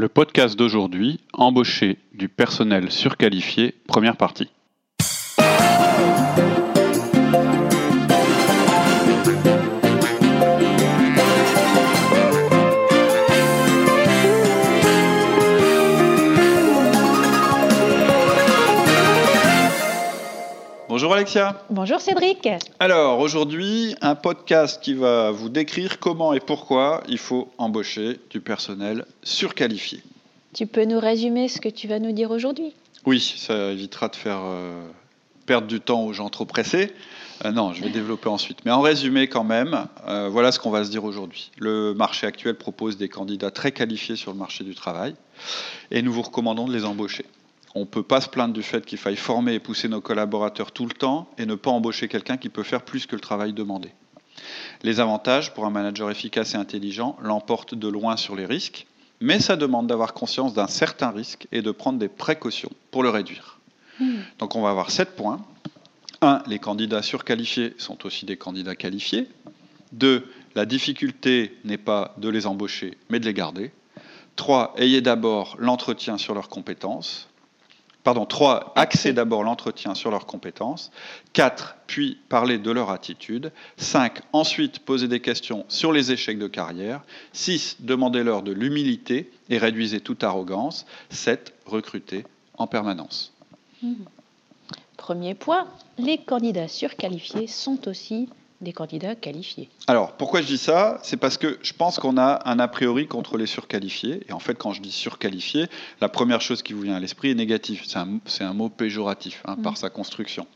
Le podcast d'aujourd'hui, embaucher du personnel surqualifié, première partie. Alexia. Bonjour Cédric. Alors aujourd'hui, un podcast qui va vous décrire comment et pourquoi il faut embaucher du personnel surqualifié. Tu peux nous résumer ce que tu vas nous dire aujourd'hui? Oui, ça évitera de faire euh, perdre du temps aux gens trop pressés. Euh, non, je vais développer ensuite. Mais en résumé quand même, euh, voilà ce qu'on va se dire aujourd'hui. Le marché actuel propose des candidats très qualifiés sur le marché du travail et nous vous recommandons de les embaucher. On ne peut pas se plaindre du fait qu'il faille former et pousser nos collaborateurs tout le temps et ne pas embaucher quelqu'un qui peut faire plus que le travail demandé. Les avantages pour un manager efficace et intelligent l'emportent de loin sur les risques, mais ça demande d'avoir conscience d'un certain risque et de prendre des précautions pour le réduire. Hmm. Donc on va avoir sept points. 1. Les candidats surqualifiés sont aussi des candidats qualifiés. 2. La difficulté n'est pas de les embaucher, mais de les garder. 3. Ayez d'abord l'entretien sur leurs compétences. Pardon, 3. Axez d'abord l'entretien sur leurs compétences. 4. Puis parler de leur attitude. 5. Ensuite, poser des questions sur les échecs de carrière. 6. Demandez-leur de l'humilité et réduisez toute arrogance. 7. Recrutez en permanence. Mmh. Premier point, les candidats surqualifiés sont aussi des candidats qualifiés. Alors, pourquoi je dis ça? C'est parce que je pense qu'on a un a priori contre les surqualifiés. Et en fait, quand je dis surqualifié, la première chose qui vous vient à l'esprit est négatif. C'est un, mot péjoratif hein, par mm. sa construction.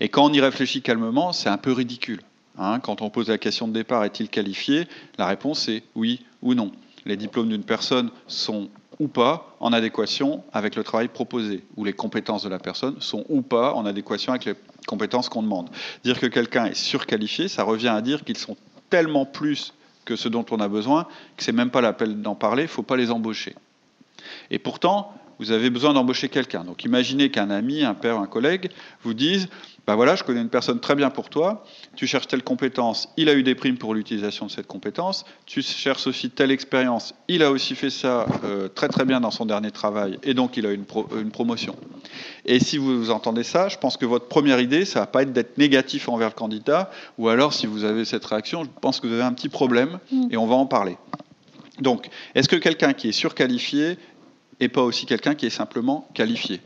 Et quand on y réfléchit calmement, c'est un peu ridicule. Hein. quand on pose la question de départ, est-il qualifié? La réponse est oui ou non. Les diplômes d'une personne sont ou pas en adéquation avec le travail proposé, ou les compétences de la personne sont ou pas en adéquation avec les compétences qu'on demande. Dire que quelqu'un est surqualifié, ça revient à dire qu'ils sont tellement plus que ce dont on a besoin que c'est même pas l'appel d'en parler, il faut pas les embaucher. Et pourtant, vous avez besoin d'embaucher quelqu'un. Donc imaginez qu'un ami, un père, un collègue vous dise ben voilà, je connais une personne très bien pour toi, tu cherches telle compétence, il a eu des primes pour l'utilisation de cette compétence, tu cherches aussi telle expérience, il a aussi fait ça euh, très très bien dans son dernier travail, et donc il a eu une, une, promotion. Et si vous entendez ça, je pense que votre première idée, ça va pas être d'être négatif envers le candidat, ou alors si vous avez cette réaction, je pense que vous avez un petit problème, mm. et on va en parler. Donc, est-ce que quelqu'un qui est surqualifié n'est pas aussi quelqu'un qui est simplement qualifié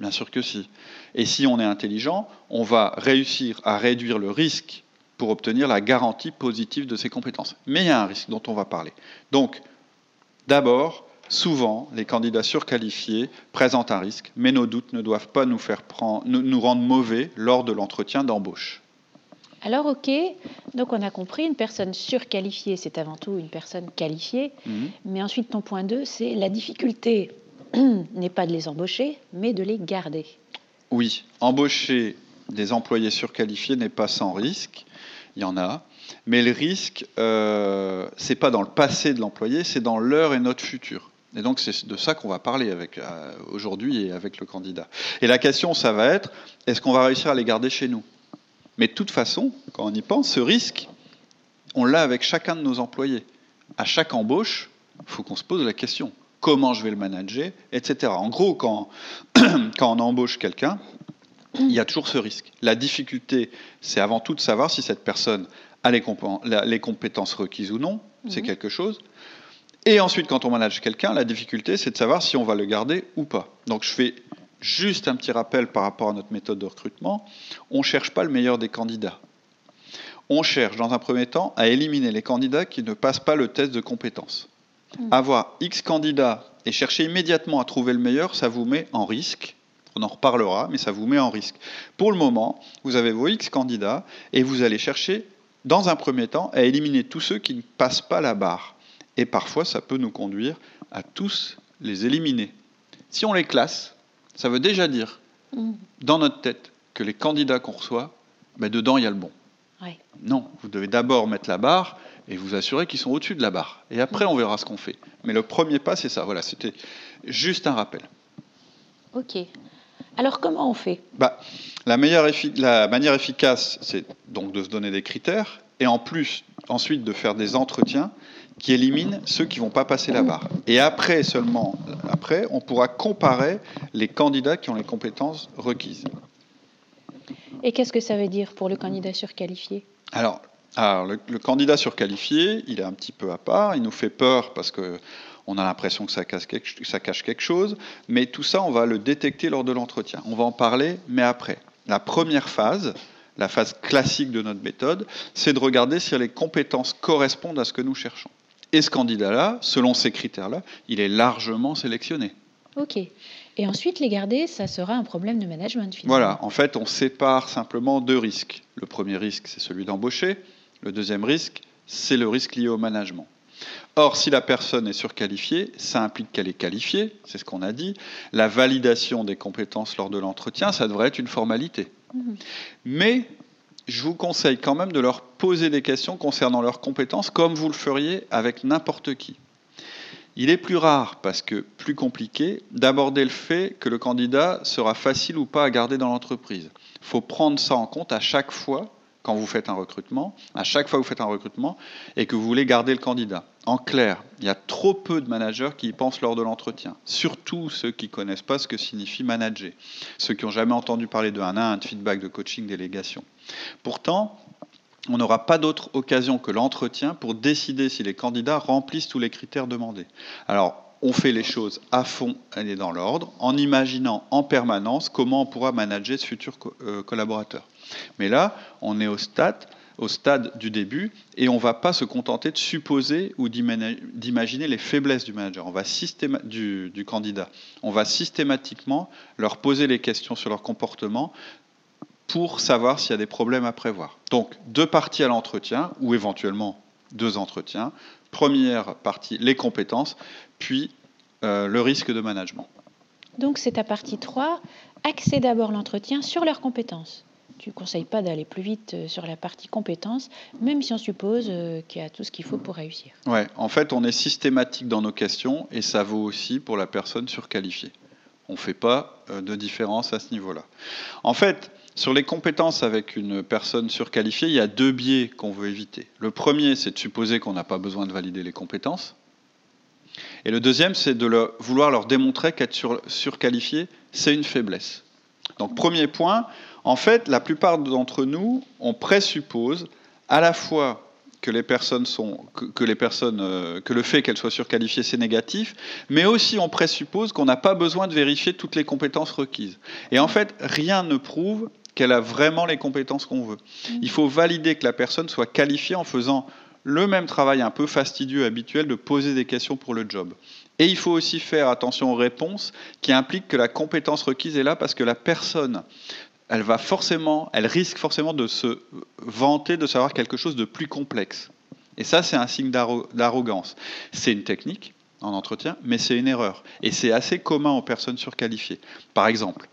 Bien sûr que si. Et si on est intelligent, on va réussir à réduire le risque pour obtenir la garantie positive de ses compétences. Mais il y a un risque dont on va parler. Donc, d'abord, souvent, les candidats surqualifiés présentent un risque, mais nos doutes ne doivent pas nous, nous rendre mauvais lors de l'entretien d'embauche. Alors ok, donc on a compris, une personne surqualifiée, c'est avant tout une personne qualifiée. Mhm. Mais ensuite, ton point 2, c'est la difficulté n'est pas de les embaucher, mais de les garder. Oui, embaucher des employés surqualifiés n'est pas sans risque. Il y en a. Mais le risque, euh, c'est pas dans le passé de l'employé, c'est dans l'heure et notre futur. Et donc c'est de ça qu'on va parler avec euh, aujourd'hui et avec le candidat. Et la question, ça va être est-ce qu'on va réussir à les garder chez nous? Mais de toute façon, quand on y pense, ce risque, on l'a avec chacun de nos employés. À chaque embauche, il faut qu'on se pose la question comment je vais le manager, etc. En gros, quand, quand on embauche quelqu'un, il y a toujours ce risque. La difficulté, c'est avant tout de savoir si cette personne a les, compétences requises ou non, c'est mhm. quelque chose. Et ensuite, quand on manage quelqu'un, la difficulté, c'est de savoir si on va le garder ou pas. Donc je fais juste un petit rappel par rapport à notre méthode de recrutement. On ne cherche pas le meilleur des candidats. On cherche, dans un premier temps, à éliminer les candidats qui ne passent pas le test de compétences. Mm. Avoir X candidats et chercher immédiatement à trouver le meilleur, ça vous met en risque. On en reparlera, mais ça vous met en risque. Pour le moment, vous avez vos X candidats et vous allez chercher, dans un premier temps, à éliminer tous ceux qui ne passent pas la barre. Et parfois, ça peut nous conduire à tous les éliminer. Si on les classe, ça veut déjà dire mmh. dans notre tête que les candidats qu'on reçoit, ben dedans, il y a le bon. Non, vous devez d'abord mettre la barre et vous assurer qu'ils sont au-dessus de la barre. Et après, on verra ce qu'on fait. Mais le premier pas, c'est ça. Voilà, c'était juste un rappel. Ok. Alors, comment on fait? Bah, la, meilleure la manière efficace, c'est donc de se donner des critères et en plus, ensuite, de faire des entretiens qui éliminent ceux qui ne vont pas passer la barre. Et après, seulement après, on pourra comparer les candidats qui ont les compétences requises. Et qu'est-ce que ça veut dire pour le candidat surqualifié? Alors, alors le, candidat surqualifié, il est un petit peu à part, il nous fait peur parce que on a l'impression que ça cache, quelque, ça cache quelque chose, mais tout ça, on va le détecter lors de l'entretien. On va en parler, mais après. La première phase, la phase classique de notre méthode, c'est de regarder si les compétences correspondent à ce que nous cherchons. Et ce candidat-là, selon ces critères-là, il est largement sélectionné. Ok. Et ensuite, les garder, ça sera un problème de management. Finalement. Voilà, en fait, on sépare simplement deux risques. Le premier risque, c'est celui d'embaucher. Le deuxième risque, c'est le risque lié au management. Or, si la personne est surqualifiée, ça implique qu'elle est qualifiée, c'est ce qu'on a dit. La validation des compétences lors de l'entretien, ça devrait être une formalité. Mhm. Mais je vous conseille quand même de leur poser des questions concernant leurs compétences, comme vous le feriez avec n'importe qui. Il est plus rare, parce que plus compliqué, d'aborder le fait que le candidat sera facile ou pas à garder dans l'entreprise. Il faut prendre ça en compte à chaque fois quand vous faites un recrutement, à chaque fois que vous faites un recrutement, et que vous voulez garder le candidat. En clair, il y a trop peu de managers qui y pensent lors de l'entretien, surtout ceux qui ne connaissent pas ce que signifie manager, ceux qui n'ont jamais entendu parler de 1 à 1, de feedback, de coaching, délégation. Pourtant, on n'aura pas d'autre occasion que l'entretien pour décider si les candidats remplissent tous les critères demandés. Alors, on fait les choses à fond et dans l'ordre, en imaginant en permanence comment on pourra manager ce futur euh, collaborateur. Mais là, on est au stade, au stade du début et on ne va pas se contenter de supposer ou d'imaginer les faiblesses du manager, on va du, du candidat. On va systématiquement leur poser les questions sur leur comportement pour savoir s'il y a des problèmes à prévoir. Donc, deux parties à l'entretien, ou éventuellement deux entretiens. Première partie, les compétences, puis euh, le risque de management. Donc, c'est ta partie 3. Axer d'abord l'entretien sur leurs compétences. Tu ne conseilles pas d'aller plus vite euh, sur la partie compétences, même si on suppose euh, qu'il y a tout ce qu'il faut pour réussir. Oui, en fait, on est systématique dans nos questions et ça vaut aussi pour la personne surqualifiée. On ne fait pas de différence à ce niveau-là. En fait, sur les compétences avec une personne surqualifiée, il y a deux biais qu'on veut éviter. Le premier, c'est de supposer qu'on n'a pas besoin de valider les compétences. Et le deuxième, c'est de vouloir leur démontrer qu'être surqualifié, c'est une faiblesse. Donc premier point, en fait, la plupart d'entre nous, on présuppose à la fois que les personnes sont que, les personnes euh, que le fait qu'elles soient surqualifiées c'est négatif, mais aussi on présuppose qu'on n'a pas besoin de vérifier toutes les compétences requises. Et en fait, rien ne prouve qu'elle a vraiment les compétences qu'on veut. Mm. Il faut valider que la personne soit qualifiée en faisant le même travail un peu fastidieux habituel de poser des questions pour le job. Et il faut aussi faire attention aux réponses qui impliquent que la compétence requise est là parce que la personne, elle va forcément, elle risque forcément de se vanter de savoir quelque chose de plus complexe. Et ça, c'est un signe d'arrogance. C'est une technique en entretien, mais c'est une erreur. Et c'est assez commun aux personnes surqualifiées. Par exemple,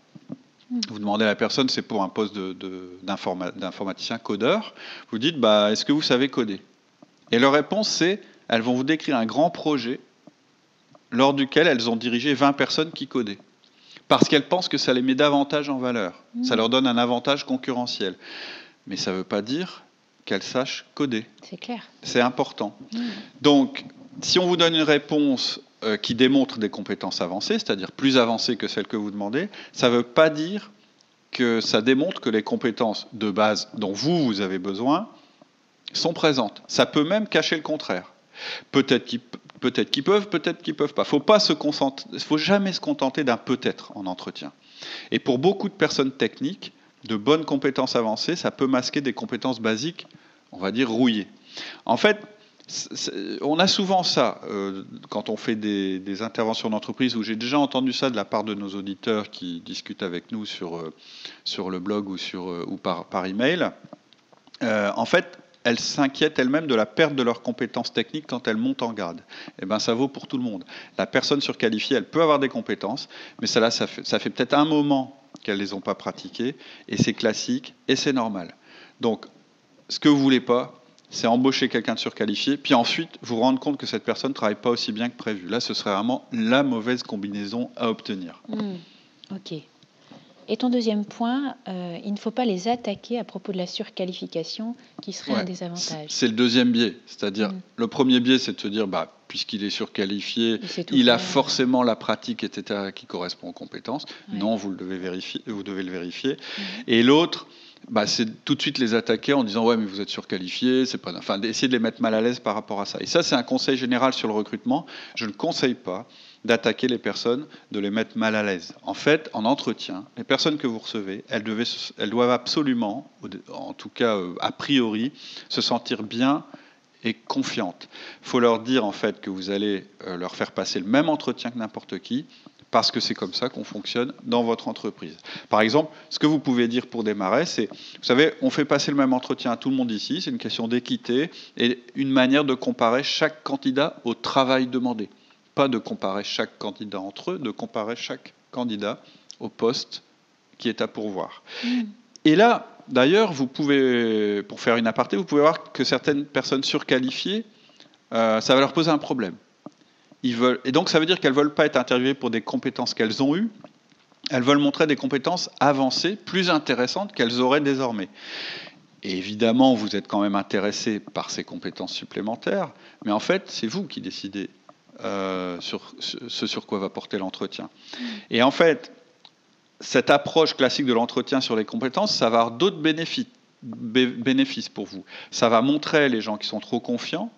vous demandez à la personne, c'est pour un poste d'informaticien codeur. Vous dites, bah, est-ce que vous savez coder? Et leur réponse, c'est, elles vont vous décrire un grand projet lors duquel elles ont dirigé 20 personnes qui codaient. Parce qu'elles pensent que ça les met davantage en valeur. Ça leur donne un avantage concurrentiel. Mais ça ne veut pas dire qu'elles sachent coder. C'est clair. C'est important. Donc, si on vous donne une réponse euh, qui démontrent des compétences avancées, c'est-à-dire plus avancées que celles que vous demandez, ça ne veut pas dire que ça démontre que les compétences de base dont vous, vous avez besoin sont présentes. Ça peut même cacher le contraire. Peut-être qu'ils peuvent, peut-être qu'ils peuvent pas. Faut pas se faut jamais se contenter d'un peut-être en entretien. Et pour beaucoup de personnes techniques, de bonnes compétences avancées, ça peut masquer des compétences basiques, on va dire rouillées. En fait, on a souvent ça euh, quand on fait des, interventions d'entreprise, où j'ai déjà entendu ça de la part de nos auditeurs qui discutent avec nous sur, euh, sur le blog ou, sur, euh, ou par, par email. en fait, elles s'inquiètent elles-mêmes de la perte de leurs compétences techniques quand elles montent en grade. Et eh ben, ça vaut pour tout le monde. La personne surqualifiée, elle peut avoir des compétences, mais ça, fait, ça fait peut-être un moment qu'elles ne les ont pas pratiquées, et c'est classique, et c'est normal. Donc, ce que vous voulez pas, c'est embaucher quelqu'un de surqualifié, puis ensuite vous rendre compte que cette personne ne travaille pas aussi bien que prévu. Là, ce serait vraiment la mauvaise combinaison à obtenir. Hmm. ok. Et ton deuxième point, euh, il ne faut pas les attaquer à propos de la surqualification, qui serait un désavantage. C'est le deuxième biais. C'est-à-dire, hmm. le premier biais, c'est de se dire, bah, puisqu'il est surqualifié, il, a forcément la pratique, etc., qui correspond aux compétences. Non, vous, le devez, vérifier, vous devez le vérifier. Hmm. Et l'autre, bah, c'est tout de suite les attaquer en disant ouais mais vous êtes surqualifié, c'est pas, enfin d'essayer de les mettre mal à l'aise par rapport à ça. Et ça c'est un conseil général sur le recrutement. Je ne conseille pas d'attaquer les personnes, de les mettre mal à l'aise. En fait, en entretien, les personnes que vous recevez, elles, doivent absolument, en tout cas euh, a priori, se sentir bien et confiantes. Il faut leur dire en fait que vous allez euh, leur faire passer le même entretien que n'importe qui, parce que c'est comme ça qu'on fonctionne dans votre entreprise. Par exemple, ce que vous pouvez dire pour démarrer, c'est, vous savez, on fait passer le même entretien à tout le monde ici, c'est une question d'équité et une manière de comparer chaque candidat au travail demandé. Pas de comparer chaque candidat entre eux, de comparer chaque candidat au poste qui est à pourvoir. Mm. Et là, d'ailleurs, vous pouvez, pour faire une aparté, vous pouvez voir que certaines personnes surqualifiées, euh, ça va leur poser un problème et donc ça veut dire qu'elles ne veulent pas être interviewées pour des compétences qu'elles ont eues, elles veulent montrer des compétences avancées, plus intéressantes qu'elles auraient désormais. Et évidemment, vous êtes quand même intéressé par ces compétences supplémentaires, mais en fait, c'est vous qui décidez euh, sur ce sur quoi va porter l'entretien. Et en fait, cette approche classique de l'entretien sur les compétences, ça va avoir d'autres bénéfices, bénéfices pour vous. Ça va montrer les gens qui sont trop confiants,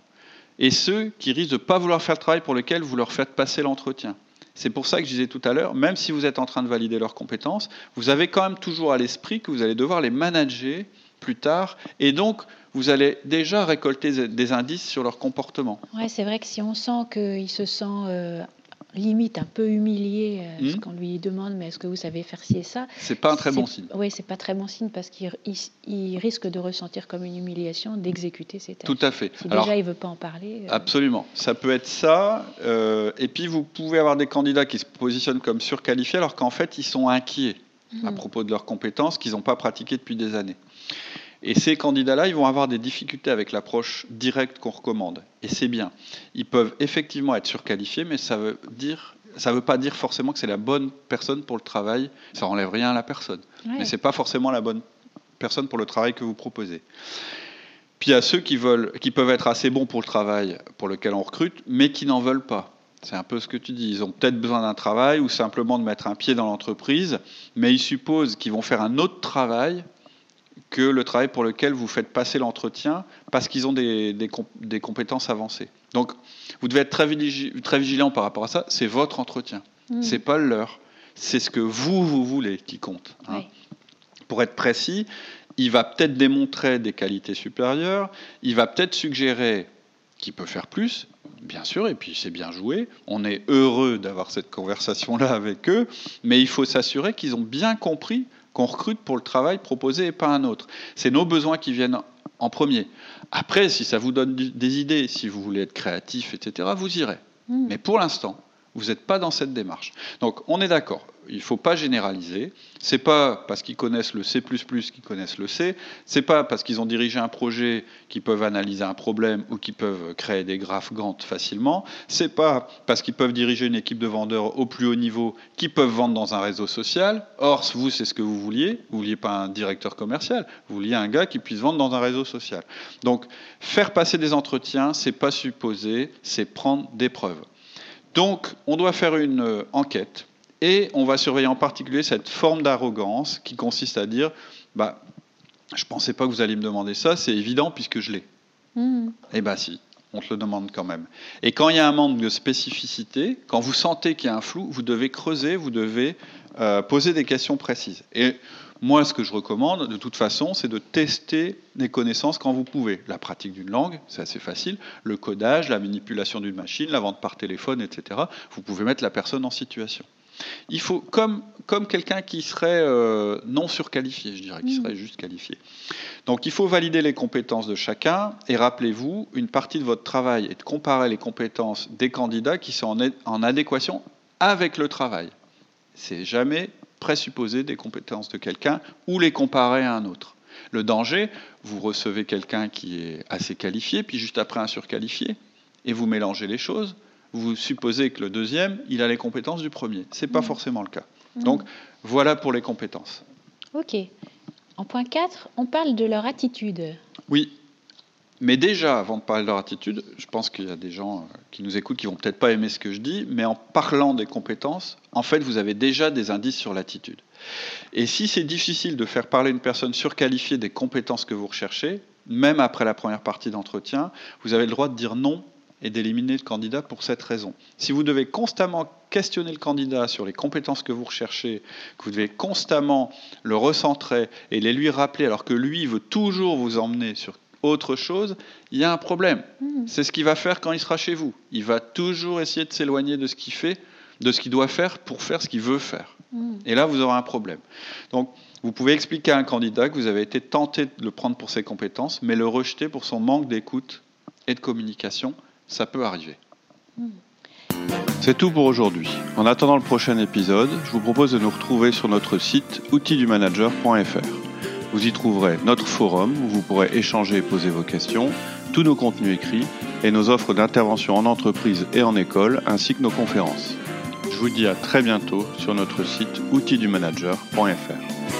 et ceux qui risquent de ne pas vouloir faire le travail pour lequel vous leur faites passer l'entretien. C'est pour ça que je disais tout à l'heure, même si vous êtes en train de valider leurs compétences, vous avez quand même toujours à l'esprit que vous allez devoir les manager plus tard, et donc vous allez déjà récolter des indices sur leur comportement. Ouais, c'est vrai que si on sent qu'il se sent euh, limite un peu humilié euh, ce hmm. qu'on lui demande mais est-ce que vous savez faire ci et ça? C'est pas un très bon signe oui c'est pas très bon signe parce qu'il il, risque de ressentir comme une humiliation d'exécuter ses tâches tout à fait si déjà il veut pas en parler euh, absolument ça peut être ça euh, et puis vous pouvez avoir des candidats qui se positionnent comme surqualifiés alors qu'en fait ils sont inquiets à hmm. propos de leurs compétences qu'ils n'ont pas pratiquées depuis des années et ces candidats-là, ils vont avoir des difficultés avec l'approche directe qu'on recommande. Et c'est bien. Ils peuvent effectivement être surqualifiés, mais ça veut dire ça ne veut pas dire forcément que c'est la bonne personne pour le travail. Ça n'enlève rien à la personne. Mais ce n'est pas forcément la bonne personne pour le travail que vous proposez. Puis il y a ceux qui, veulent, qui peuvent être assez bons pour le travail pour lequel on recrute, mais qui n'en veulent pas. C'est un peu ce que tu dis. Ils ont peut-être besoin d'un travail ou simplement de mettre un pied dans l'entreprise, mais ils supposent qu'ils vont faire un autre travail que le travail pour lequel vous faites passer l'entretien parce qu'ils ont des, des, compétences avancées. Donc, vous devez être très, très vigilant par rapport à ça. C'est votre entretien. Mmh. C'est pas le leur. C'est ce que vous, vous voulez qui compte. Hein. Pour être précis, il va peut-être démontrer des qualités supérieures. Il va peut-être suggérer qu'il peut faire plus, bien sûr, et puis c'est bien joué. On est heureux d'avoir cette conversation-là avec eux, mais il faut s'assurer qu'ils ont bien compris qu'on recrute pour le travail proposé et pas un autre. C'est nos besoins qui viennent en premier. Après, si ça vous donne des idées, si vous voulez être créatif, etc., vous irez. Hmm. Mais pour l'instant, vous n'êtes pas dans cette démarche. Donc, on est d'accord il ne faut pas généraliser. C'est pas parce qu'ils connaissent le C++ qu'ils connaissent le C. C'est pas parce qu'ils ont dirigé un projet qu'ils peuvent analyser un problème ou qu'ils peuvent créer des graphes Gantt facilement. C'est pas parce qu'ils peuvent diriger une équipe de vendeurs au plus haut niveau qu'ils peuvent vendre dans un réseau social. Or, vous, c'est ce que vous vouliez. Vous vouliez pas un directeur commercial. Vous vouliez un gars qui puisse vendre dans un réseau social. Donc, faire passer des entretiens, c'est pas supposer, c'est prendre des preuves. Donc, on doit faire une euh, enquête et on va surveiller en particulier cette forme d'arrogance qui consiste à dire bah, Je ne pensais pas que vous alliez me demander ça, c'est évident puisque je l'ai. Hmm. Eh bien, si, on te le demande quand même. Et quand il y a un manque de spécificité, quand vous sentez qu'il y a un flou, vous devez creuser, vous devez euh, poser des questions précises. Et moi, ce que je recommande, de toute façon, c'est de tester des connaissances quand vous pouvez. La pratique d'une langue, c'est assez facile. Le codage, la manipulation d'une machine, la vente par téléphone, etc. Vous pouvez mettre la personne en situation. Il faut, comme, comme quelqu'un qui serait euh, non surqualifié, je dirais, qui serait juste qualifié. Donc il faut valider les compétences de chacun et rappelez-vous, une partie de votre travail est de comparer les compétences des candidats qui sont en, en adéquation avec le travail. C'est jamais présupposer des compétences de quelqu'un ou les comparer à un autre. Le danger, vous recevez quelqu'un qui est assez qualifié, puis juste après un surqualifié, et vous mélangez les choses, vous supposez que le deuxième, il a les compétences du premier. Ce n'est pas mmh. forcément le cas. Mmh. Donc voilà pour les compétences. Ok. En point 4, on parle de leur attitude. Oui. Mais déjà, avant de parler de leur attitude, je pense qu'il y a des gens euh, qui nous écoutent qui vont peut-être pas aimer ce que je dis, mais en parlant des compétences, en fait, vous avez déjà des indices sur l'attitude. Et si c'est difficile de faire parler une personne surqualifiée des compétences que vous recherchez, même après la première partie d'entretien, vous avez le droit de dire non et d'éliminer le candidat pour cette raison. Si vous devez constamment questionner le candidat sur les compétences que vous recherchez, que vous devez constamment le recentrer et les lui rappeler alors que lui veut toujours vous emmener sur autre chose, il y a un problème. Hmm. C'est ce qu'il va faire quand il sera chez vous. Il va toujours essayer de s'éloigner de ce qu'il fait, de ce qu'il doit faire pour faire ce qu'il veut faire. Hmm. Et là, vous aurez un problème. Donc, vous pouvez expliquer à un candidat que vous avez été tenté de le prendre pour ses compétences, mais le rejeter pour son manque d'écoute et de communication ça peut arriver. C'est tout pour aujourd'hui. En attendant le prochain épisode, je vous propose de nous retrouver sur notre site outildumanager.fr. Vous y trouverez notre forum où vous pourrez échanger et poser vos questions, tous nos contenus écrits et nos offres d'intervention en entreprise et en école, ainsi que nos conférences. Je vous dis à très bientôt sur notre site outildumanager.fr.